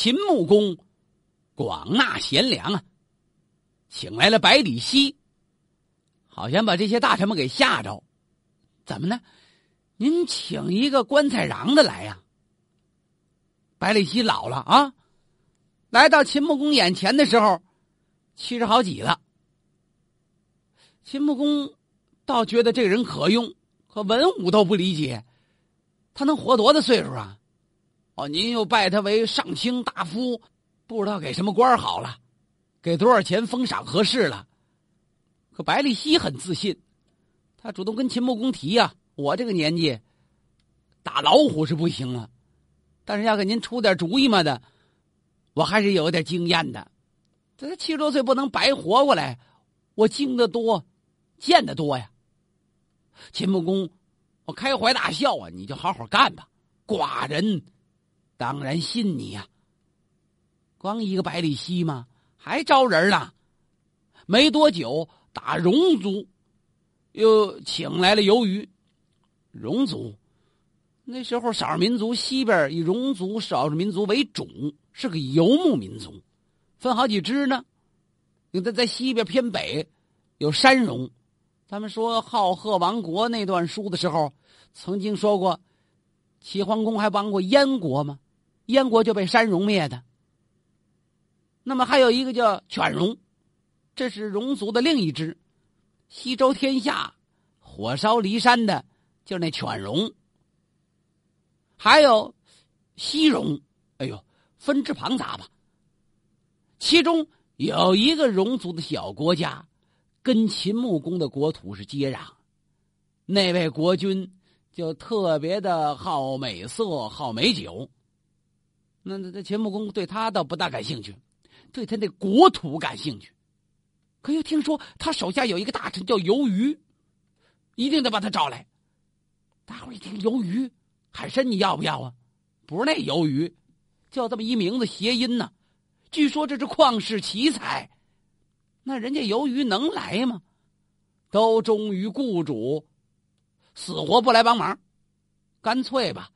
秦穆公广纳贤良啊，请来了百里奚，好像把这些大臣们给吓着。怎么呢？您请一个棺材瓤的来呀？百里奚老了啊，来到秦穆公眼前的时候，七十好几了。秦穆公倒觉得这个人可用，可文武都不理解，他能活多大岁数啊？哦，您又拜他为上卿大夫，不知道给什么官好了，给多少钱封赏合适了？可百里奚很自信，他主动跟秦穆公提呀：“我这个年纪，打老虎是不行了，但是要给您出点主意嘛的，我还是有点经验的。这七十多岁不能白活过来，我经得多。”见得多呀，秦穆公，我开怀大笑啊！你就好好干吧，寡人当然信你呀。光一个百里奚吗？还招人呢。没多久，打戎族又请来了游鱼。戎族那时候少数民族西边以戎族少数民族为主，是个游牧民族，分好几支呢。有的在西边偏北有山戎。他们说浩赫王国那段书的时候，曾经说过，齐桓公还帮过燕国吗？燕国就被山戎灭的。那么还有一个叫犬戎，这是戎族的另一支，西周天下火烧骊山的，就是那犬戎。还有西戎，哎呦，分支庞杂吧。其中有一个戎族的小国家。跟秦穆公的国土是接壤，那位国君就特别的好美色、好美酒。那那那秦穆公对他倒不大感兴趣，对他那国土感兴趣。可又听说他手下有一个大臣叫游鱼，一定得把他找来。大伙一听游鱼，海参你要不要啊？不是那游鱼，叫这么一名字谐音呢。据说这是旷世奇才。那人家由于能来吗？都忠于雇主，死活不来帮忙。干脆吧，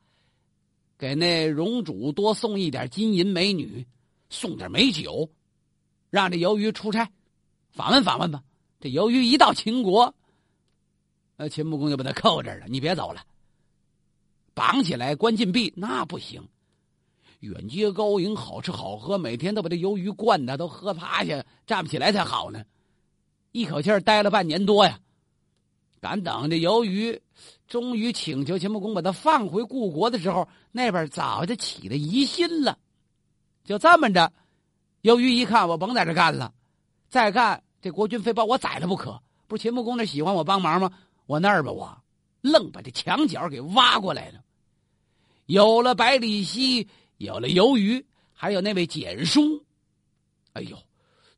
给那荣主多送一点金银美女，送点美酒，让这鱿鱼出差访问访问吧。这鱿鱼一到秦国，呃，秦穆公就把他扣这儿了。你别走了，绑起来关禁闭，那不行。远接高迎，好吃好喝，每天都把这鱿鱼灌的都喝趴下，站不起来才好呢。一口气儿待了半年多呀，敢等这鱿鱼终于请求秦穆公把他放回故国的时候，那边早就起了疑心了。就这么着，鱿鱼一看我甭在这干了，再干这国君非把我宰了不可。不是秦穆公那喜欢我帮忙吗？我那儿吧，我愣把这墙角给挖过来了。有了百里奚。有了鱿鱼，还有那位简叔，哎呦，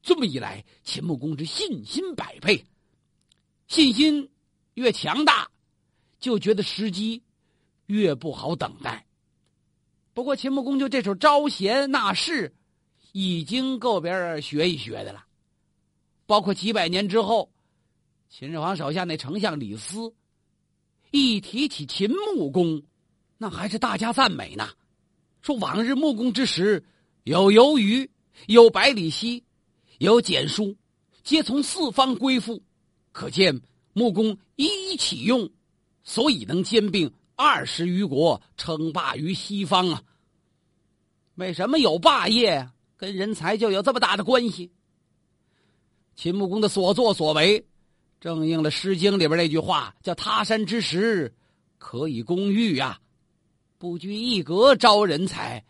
这么一来，秦穆公之信心百倍，信心越强大，就觉得时机越不好等待。不过秦穆公就这手招贤纳士，已经够别人学一学的了。包括几百年之后，秦始皇手下那丞相李斯，一提起秦穆公，那还是大家赞美呢。说往日穆公之时，有游鱼，有百里奚，有简书，皆从四方归附，可见穆公一一启用，所以能兼并二十余国，称霸于西方啊。为什么有霸业？跟人才就有这么大的关系。秦穆公的所作所为，正应了《诗经》里边那句话，叫“他山之石，可以攻玉”呀。不拘一格招人才，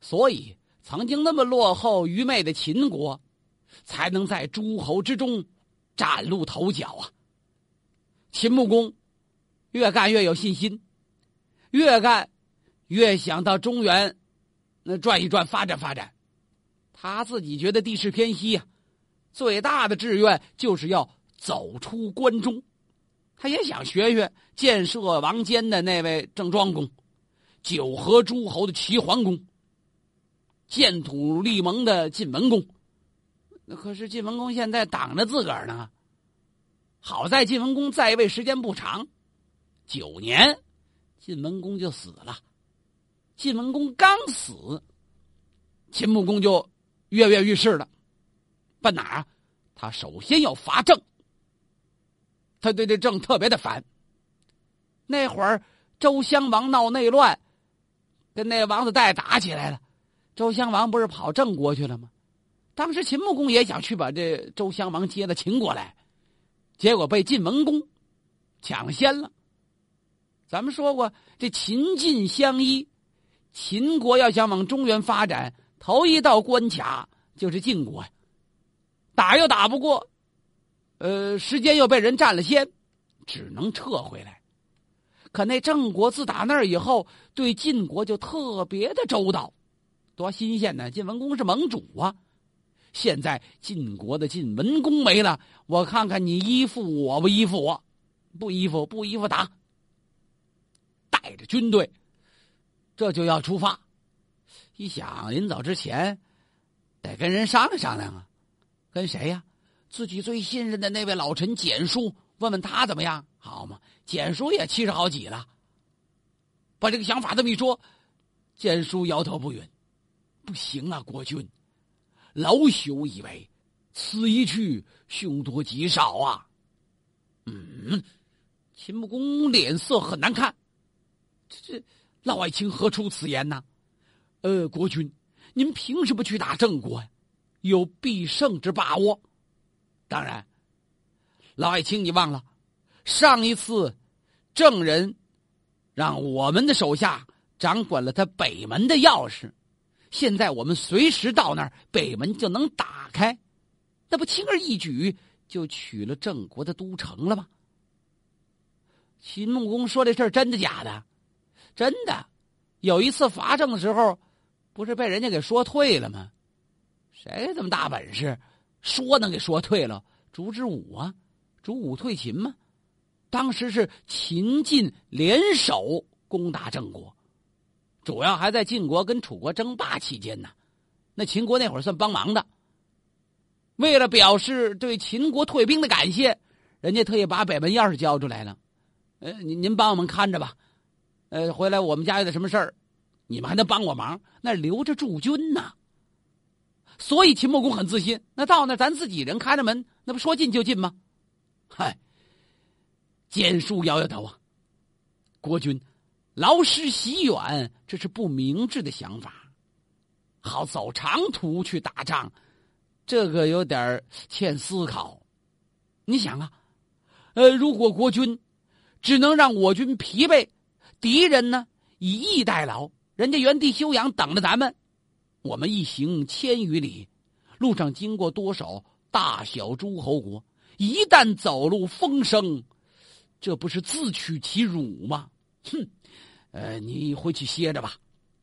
所以曾经那么落后愚昧的秦国，才能在诸侯之中崭露头角啊！秦穆公越干越有信心，越干越想到中原那转一转，发展发展。他自己觉得地势偏西呀，最大的志愿就是要走出关中。他也想学学建设王坚的那位郑庄公。九合诸侯的齐桓公，建土立盟的晋文公，那可是晋文公现在挡着自个儿呢。好在晋文公在位时间不长，九年，晋文公就死了。晋文公刚死，秦穆公就跃跃欲试了，奔哪儿？他首先要伐郑。他对这郑特别的烦。那会儿周襄王闹内乱，跟那王子带打起来了，周襄王不是跑郑国去了吗？当时秦穆公也想去把这周襄王接了秦国来，结果被晋文公抢先了。咱们说过，这秦晋相依，秦国要想往中原发展，头一道关卡就是晋国呀。打又打不过，呃，时间又被人占了先，只能撤回来。可那郑国自打那儿以后，对晋国就特别的周到，多新鲜呢！晋文公是盟主啊。现在晋国的晋文公没了，我看看你依附我不依附我？不依附，不依附打。带着军队，这就要出发。一想临走之前，得跟人商量商量啊。跟谁呀？自己最信任的那位老臣简叔，问问他怎么样，好吗？简叔也七十好几了，把这个想法这么一说，简叔摇头不允。不行啊，国君。老朽以为，此一去，凶多吉少啊！嗯，秦穆公脸色很难看。这这，老爱卿何出此言呢？呃，国君，您凭什么去打郑国呀？有必胜之把握？当然，老爱卿，你忘了上一次郑人让我们的手下掌管了他北门的钥匙。现在我们随时到那儿，北门就能打开，那不轻而易举就取了郑国的都城了吗？秦穆公说这事儿真的假的？真的，有一次伐郑的时候，不是被人家给说退了吗？谁这么大本事，说能给说退了？烛之武啊，烛武退秦吗？当时是秦晋联手攻打郑国。主要还在晋国跟楚国争霸期间呢，那秦国那会儿算帮忙的。为了表示对秦国退兵的感谢，人家特意把北门钥匙交出来了。呃，您您帮我们看着吧，呃，回来我们家有点什么事儿，你们还能帮我忙，那留着驻军呢。所以秦穆公很自信，那到那咱自己人开着门，那不说进就进吗？嗨，简叔摇摇头啊，国君。劳师袭远，这是不明智的想法。好走长途去打仗，这个有点欠思考。你想啊，呃，如果国君只能让我军疲惫，敌人呢以逸待劳，人家原地休养，等着咱们。我们一行千余里，路上经过多少大小诸侯国，一旦走路风声，这不是自取其辱吗？哼！呃，你回去歇着吧。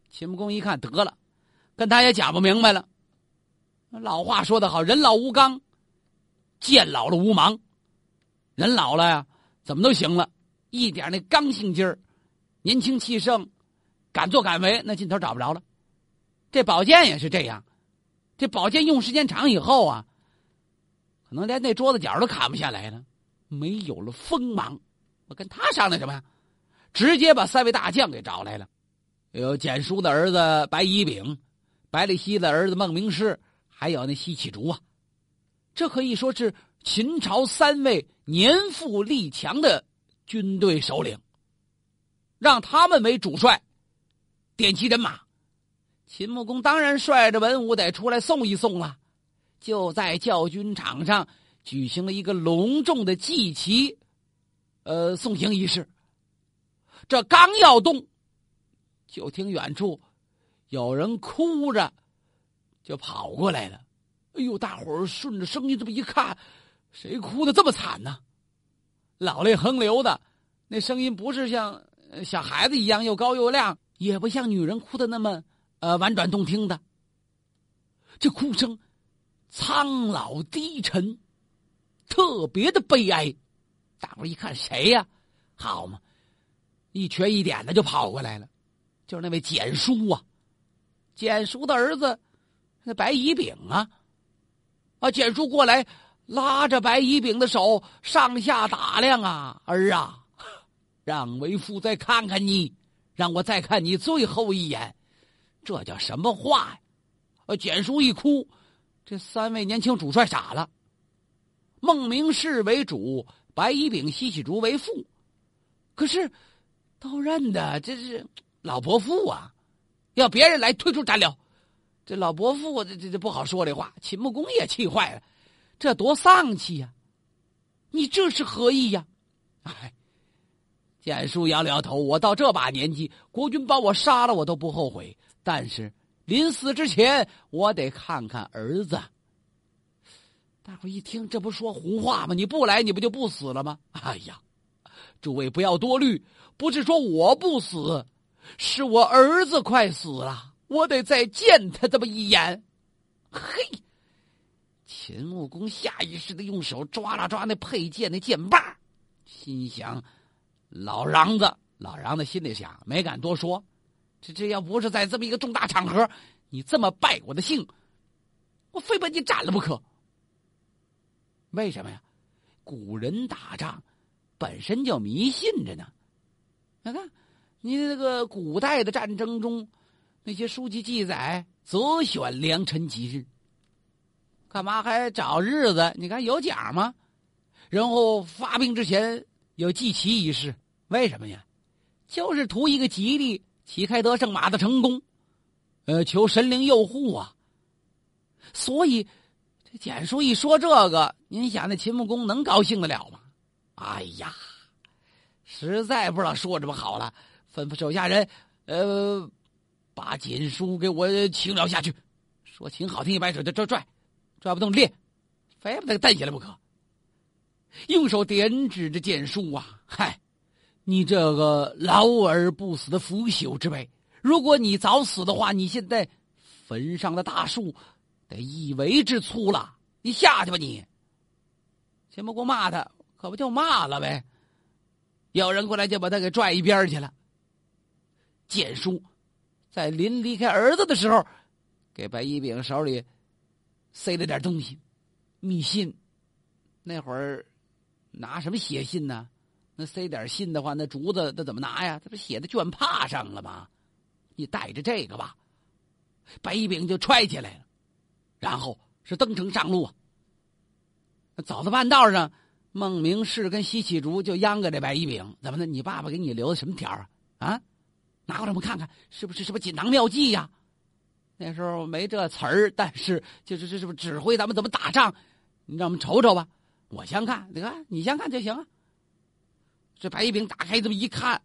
秦穆公一看，得了，跟他也讲不明白了。老话说得好，人老无刚，剑老了无芒。人老了呀，怎么都行了，一点那刚性劲儿，年轻气盛，敢作敢为，那劲头找不着了。这宝剑也是这样，这宝剑用时间长以后啊，可能连那桌子角都砍不下来了，没有了锋芒。我跟他商量什么呀？直接把三位大将给找来了，有简叔的儿子白乙丙，白里奚的儿子孟明视，还有那西岐竹啊，这可以说是秦朝三位年富力强的军队首领。让他们为主帅，点齐人马，秦穆公当然率着文武得出来送一送了。就在教军场上举行了一个隆重的祭旗，呃，送行仪式。这刚要动，就听远处有人哭着，就跑过来了。哎呦，大伙儿顺着声音这么一看，谁哭的这么惨呢？老泪横流的，那声音不是像小孩子一样又高又亮，也不像女人哭的那么呃婉转动听的。这哭声苍老低沉，特别的悲哀。大伙一看，谁呀？好嘛！一瘸一点的就跑过来了，就是那位简叔啊，简叔的儿子，那白乙丙啊，啊，简叔过来拉着白乙丙的手，上下打量啊，儿啊，让为父再看看你，让我再看你最后一眼，这叫什么话呀？呃，简叔一哭，这三位年轻主帅傻了。孟明视为主，白乙丙、西喜竹为副。可是，都认的这是老伯父啊，要别人来退出战了，这老伯父这这这不好说这话。秦穆公也气坏了，这多丧气呀！你这是何意呀？哎，简叔摇了摇头，我到这把年纪，国君把我杀了，我都不后悔。但是临死之前，我得看看儿子。大伙一听，这不说胡话吗？你不来，你不就不死了吗？哎呀！诸位不要多虑，不是说我不死，是我儿子快死了，我得再见他这么一眼。嘿，秦穆公下意识的用手抓了抓那佩剑的剑把，心想：老瓤子，老瓤子心里想，没敢多说。这这要不是在这么一个重大场合，你这么败我的兴，我非把你斩了不可。为什么呀？古人打仗。本身就迷信着呢，你看，你那个古代的战争中，那些书籍记载，择选良辰吉日，干嘛还找日子？你看有奖吗？然后发兵之前有祭旗仪式，为什么呀？就是图一个吉利，旗开得胜，马的成功，呃，求神灵佑护啊。所以这简书一说这个，您想那秦穆公能高兴得了吗？哎呀，实在不知道说什么好了，吩咐手下人，呃，把锦书给我请了下去。说请好听一摆手就拽拽，拽不动练，非把他给带起来不可。用手点指着剑书啊，嗨，你这个老而不死的腐朽之辈，如果你早死的话，你现在坟上的大树得一围之粗了。你下去吧，你。秦穆公骂他。可不就骂了呗！有人过来就把他给拽一边去了。简叔在临离开儿子的时候，给白一饼手里塞了点东西，密信。那会儿拿什么写信呢？那塞点信的话，那竹子那怎么拿呀？他不写在绢帕上了吗？你带着这个吧。白一饼就揣起来了，然后是登城上路啊。走到半道上。孟明视跟西启竹就央个这白乙丙，怎么的？你爸爸给你留的什么条啊？啊，拿过来我们看看，是不是什么锦囊妙计呀？那时候没这词儿，但是就是这是不是指挥咱们怎么打仗？你让我们瞅瞅吧。我先看，你看你先看就行啊。这白乙丙打开这么一看，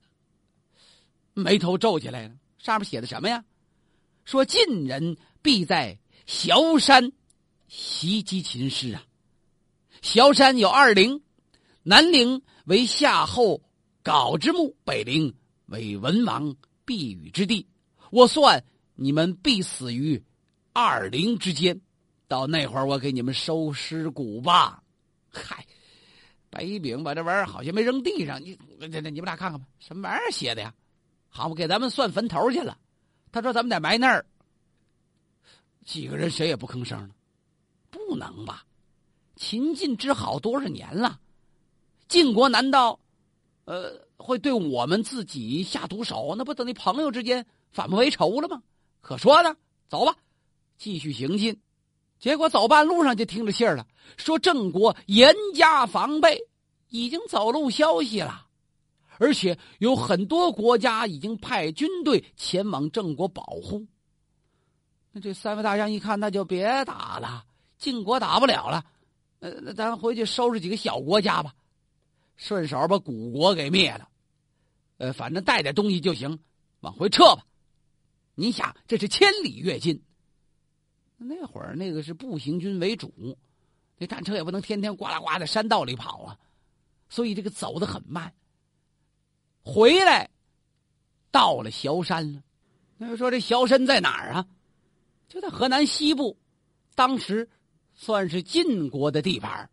眉头皱起来了。上面写的什么呀？说晋人必在崤山袭击秦师啊。萧山有二陵，南陵为夏后杲之墓，北陵为文王避雨之地。我算你们必死于二陵之间。到那会儿，我给你们收尸骨吧。嗨，白一饼把这玩意儿好像没扔地上，你这这你们俩看看吧，什么玩意儿写的呀？好嘛，给咱们算坟头去了。他说咱们得埋那儿。几个人谁也不吭声了，不能吧？秦晋之好多少年了，晋国难道，呃，会对我们自己下毒手？那不等于朋友之间反目为仇了吗？可说呢，走吧，继续行进。结果走半路上就听着信儿了，说郑国严加防备，已经走漏消息了，而且有很多国家已经派军队前往郑国保护。那这三位大将一看，那就别打了，晋国打不了了。呃，咱回去收拾几个小国家吧，顺手把古国给灭了。呃，反正带点东西就行，往回撤吧。你想，这是千里跃进。那会儿那个是步行军为主，这战车也不能天天呱啦呱在山道里跑啊，所以这个走的很慢。回来到了崤山了，那就说这崤山在哪儿啊？就在河南西部，当时。算是晋国的地盘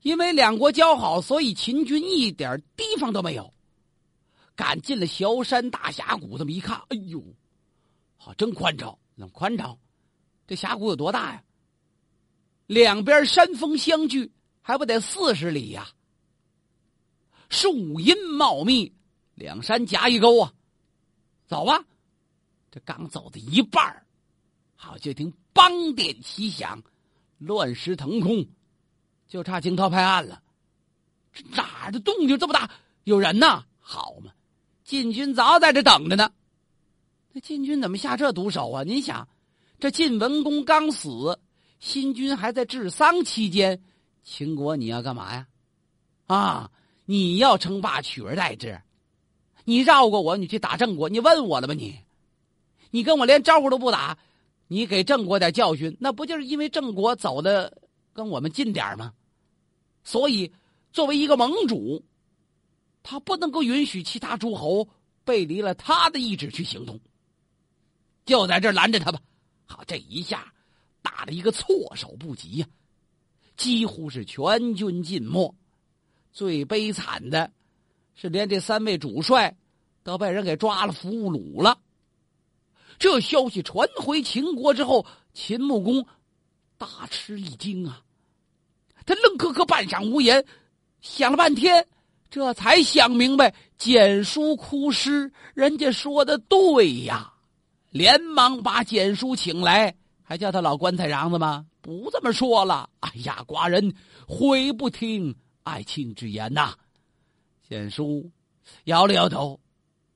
因为两国交好，所以秦军一点提防都没有。赶进了崤山大峡谷，这么一看，哎呦，好真宽敞！那宽敞，这峡谷有多大呀？两边山峰相距，还不得四十里呀？树荫茂密，两山夹一沟啊！走吧，这刚走到一半好，就听梆电齐响，乱石腾空，就差惊涛拍岸了。这哪儿的动静这么大？有人呐！好嘛，晋军早在这等着呢。那晋军怎么下这毒手啊？您想，这晋文公刚死，新军还在治丧期间，秦国你要干嘛呀？啊，你要称霸取而代之？你绕过我，你去打郑国，你问我了吧？你，你跟我连招呼都不打，你给郑国点教训，那不就是因为郑国走的跟我们近点吗？所以，作为一个盟主，他不能够允许其他诸侯背离了他的意志去行动。就在这拦着他吧，好，这一下打了一个措手不及呀，几乎是全军尽没。最悲惨的是，连这三位主帅都被人给抓了俘虏了。这消息传回秦国之后，秦穆公大吃一惊啊，他愣磕磕半晌无言，想了半天，这才想明白简书哭师，人家说的对呀。连忙把简书请来，还叫他老棺材瓤子吗？不这么说了。哎呀，寡人悔不听爱卿之言呐。简书摇了摇头，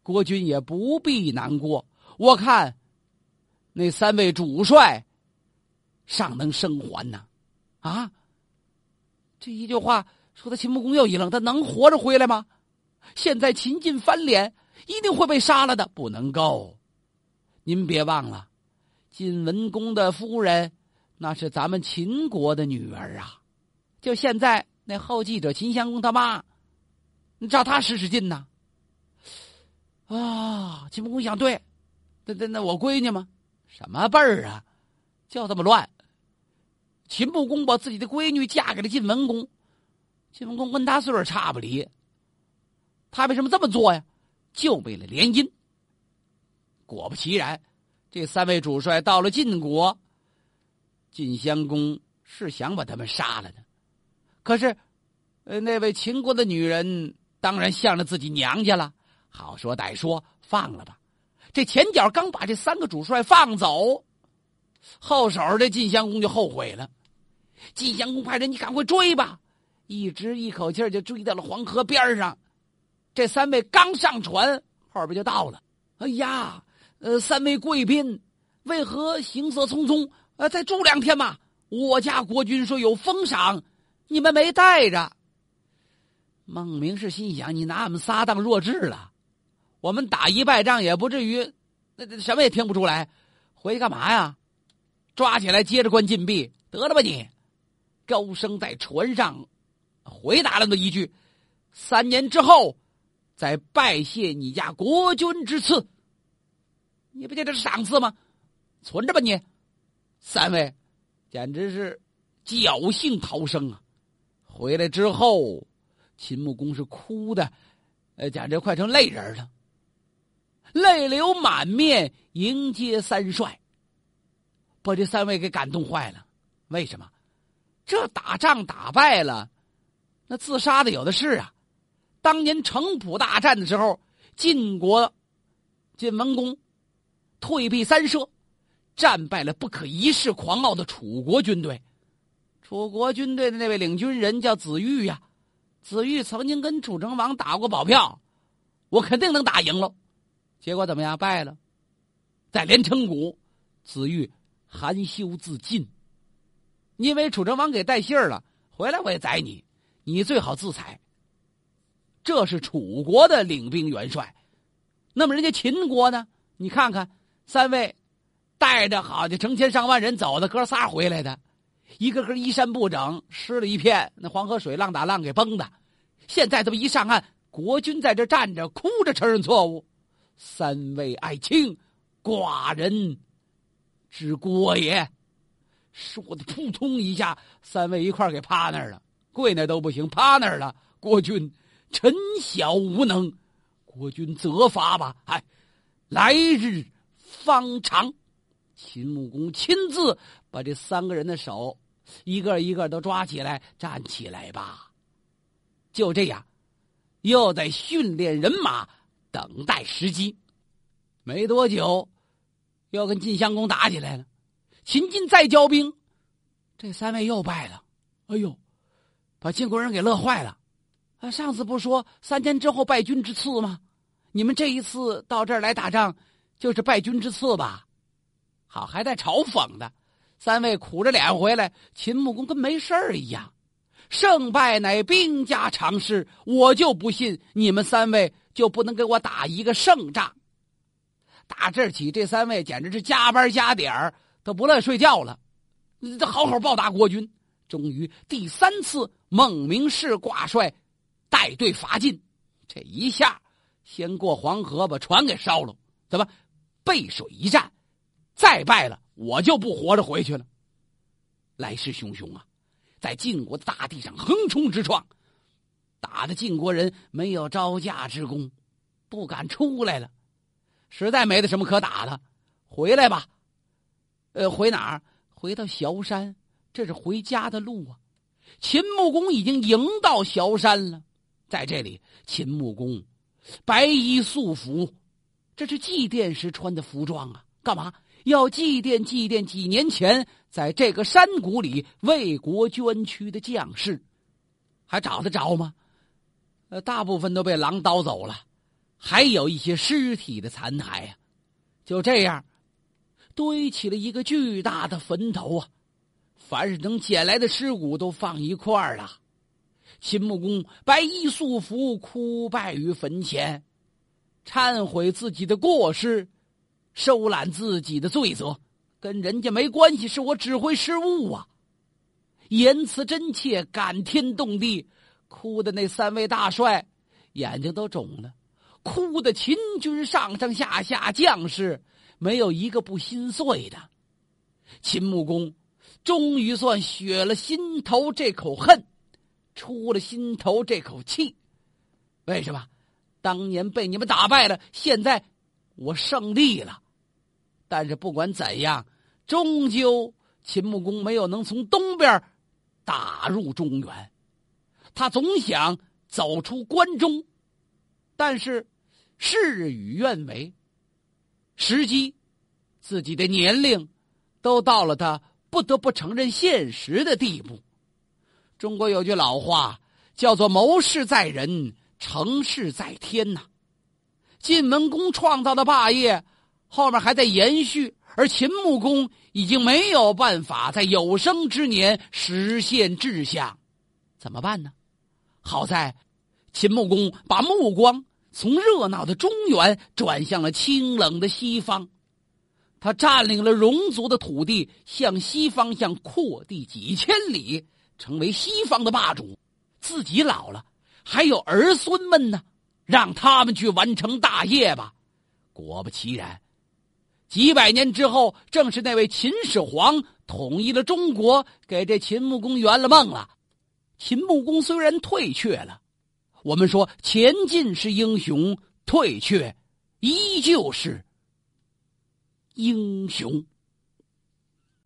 国君也不必难过。我看那三位主帅尚能生还呢。啊，这一句话说的秦穆公又一愣：他能活着回来吗？现在秦晋翻脸，一定会被杀了的，不能够。您别忘了，晋文公的夫人，那是咱们秦国的女儿啊。就现在那后继者秦襄公他妈，你找他使使劲呐。啊，秦穆公想对，那那那我闺女吗？什么辈儿啊？就这么乱。秦穆公把自己的闺女嫁给了晋文公，晋文公跟他岁数差不离。他为什么这么做呀？就为了联姻。果不其然，这三位主帅到了晋国，晋襄公是想把他们杀了的，可是，呃，那位秦国的女人当然向着自己娘家了。好说歹说，放了吧。这前脚刚把这三个主帅放走，后手这晋襄公就后悔了。晋襄公派人：“你赶快追吧！”一直一口气就追到了黄河边上。这三位刚上船，后边就到了。哎呀！呃，三位贵宾，为何行色匆匆？呃，再住两天嘛。我家国君说有封赏，你们没带着。孟明是心想：你拿我们仨当弱智了？我们打一败仗也不至于，那什么也听不出来。回去干嘛呀？抓起来接着关禁闭得了吧你！高升在船上回答了那一句：“三年之后，再拜谢你家国君之赐。”你不觉得是赏赐吗？存着吧你，三位，简直是侥幸逃生啊！回来之后，秦穆公是哭的，呃，简直快成泪人了，泪流满面迎接三帅，把这三位给感动坏了。为什么？这打仗打败了，那自杀的有的是啊！当年城濮大战的时候，晋国晋文公。退避三舍，战败了不可一世、狂傲的楚国军队。楚国军队的那位领军人叫子玉呀，子玉曾经跟楚成王打过保票，我肯定能打赢了。结果怎么样？败了，在连城谷，子玉含羞自尽。因为楚成王给带信儿了，回来我也宰你，你最好自裁。这是楚国的领兵元帅，那么人家秦国呢？你看看。三位带着好的成千上万人走的哥仨回来的，一个个衣衫不整，湿了一片。那黄河水浪打浪给崩的。现在这么一上岸，国君在这站着，哭着承认错误。三位爱卿，寡人之过也。说的扑通一下，三位一块给趴那儿了，跪那都不行，趴那儿了。国君，臣小无能，国君责罚吧。哎，来日。方长，秦穆公亲自把这三个人的手一个一个都抓起来，站起来吧。就这样，又在训练人马，等待时机。没多久，又跟晋襄公打起来了。秦晋再交兵，这三位又败了。哎呦，把晋国人给乐坏了。啊，上次不说三天之后败军之次吗？你们这一次到这儿来打仗，就是败军之次吧？好，还在嘲讽的。三位苦着脸回来，秦穆公跟没事儿一样。胜败乃兵家常事，我就不信你们三位就不能给我打一个胜仗。打这起，这三位简直是加班加点儿，都不乐意睡觉了，这好好报答国君。终于第三次，孟明视挂帅带队伐晋，这一下先过黄河，把船给烧了。怎么背水一战？再败了，我就不活着回去了。来势汹汹啊！在晋国的大地上横冲直撞，打的晋国人没有招架之功，不敢出来了。实在没得什么可打的，回来吧。呃，回哪儿？回到崤山，这是回家的路啊。秦穆公已经迎到崤山了，在这里，秦穆公白衣素服，这是祭奠时穿的服装啊。干嘛？要祭奠祭奠几年前在这个山谷里为国捐躯的将士，还找得着吗？呃，大部分都被狼叨走了，还有一些尸体的残骸呀。就这样，堆起了一个巨大的坟头啊！凡是能捡来的尸骨都放一块儿了。秦穆公白衣素服，哭拜于坟前，忏悔自己的过失。收揽自己的罪责，跟人家没关系，是我指挥失误啊！言辞真切，感天动地，哭的那三位大帅眼睛都肿了，哭的秦军上上下下将士没有一个不心碎的。秦穆公终于算血了心头这口恨，出了心头这口气。为什么？当年被你们打败了，现在我胜利了。但是不管怎样，终究秦穆公没有能从东边打入中原，他总想走出关中，但是事与愿违，时机、自己的年龄都到了他不得不承认现实的地步。中国有句老话叫做“谋事在人，成事在天”呐。晋文公创造的霸业。后面还在延续，而秦穆公已经没有办法在有生之年实现志向，怎么办呢？好在，秦穆公把目光从热闹的中原转向了清冷的西方，他占领了戎族的土地，向西方向扩地几千里，成为西方的霸主。自己老了，还有儿孙们呢，让他们去完成大业吧。果不其然。几百年之后，正是那位秦始皇统一了中国，给这秦穆公圆了梦了。秦穆公虽然退却了，我们说前进是英雄，退却依旧是英雄。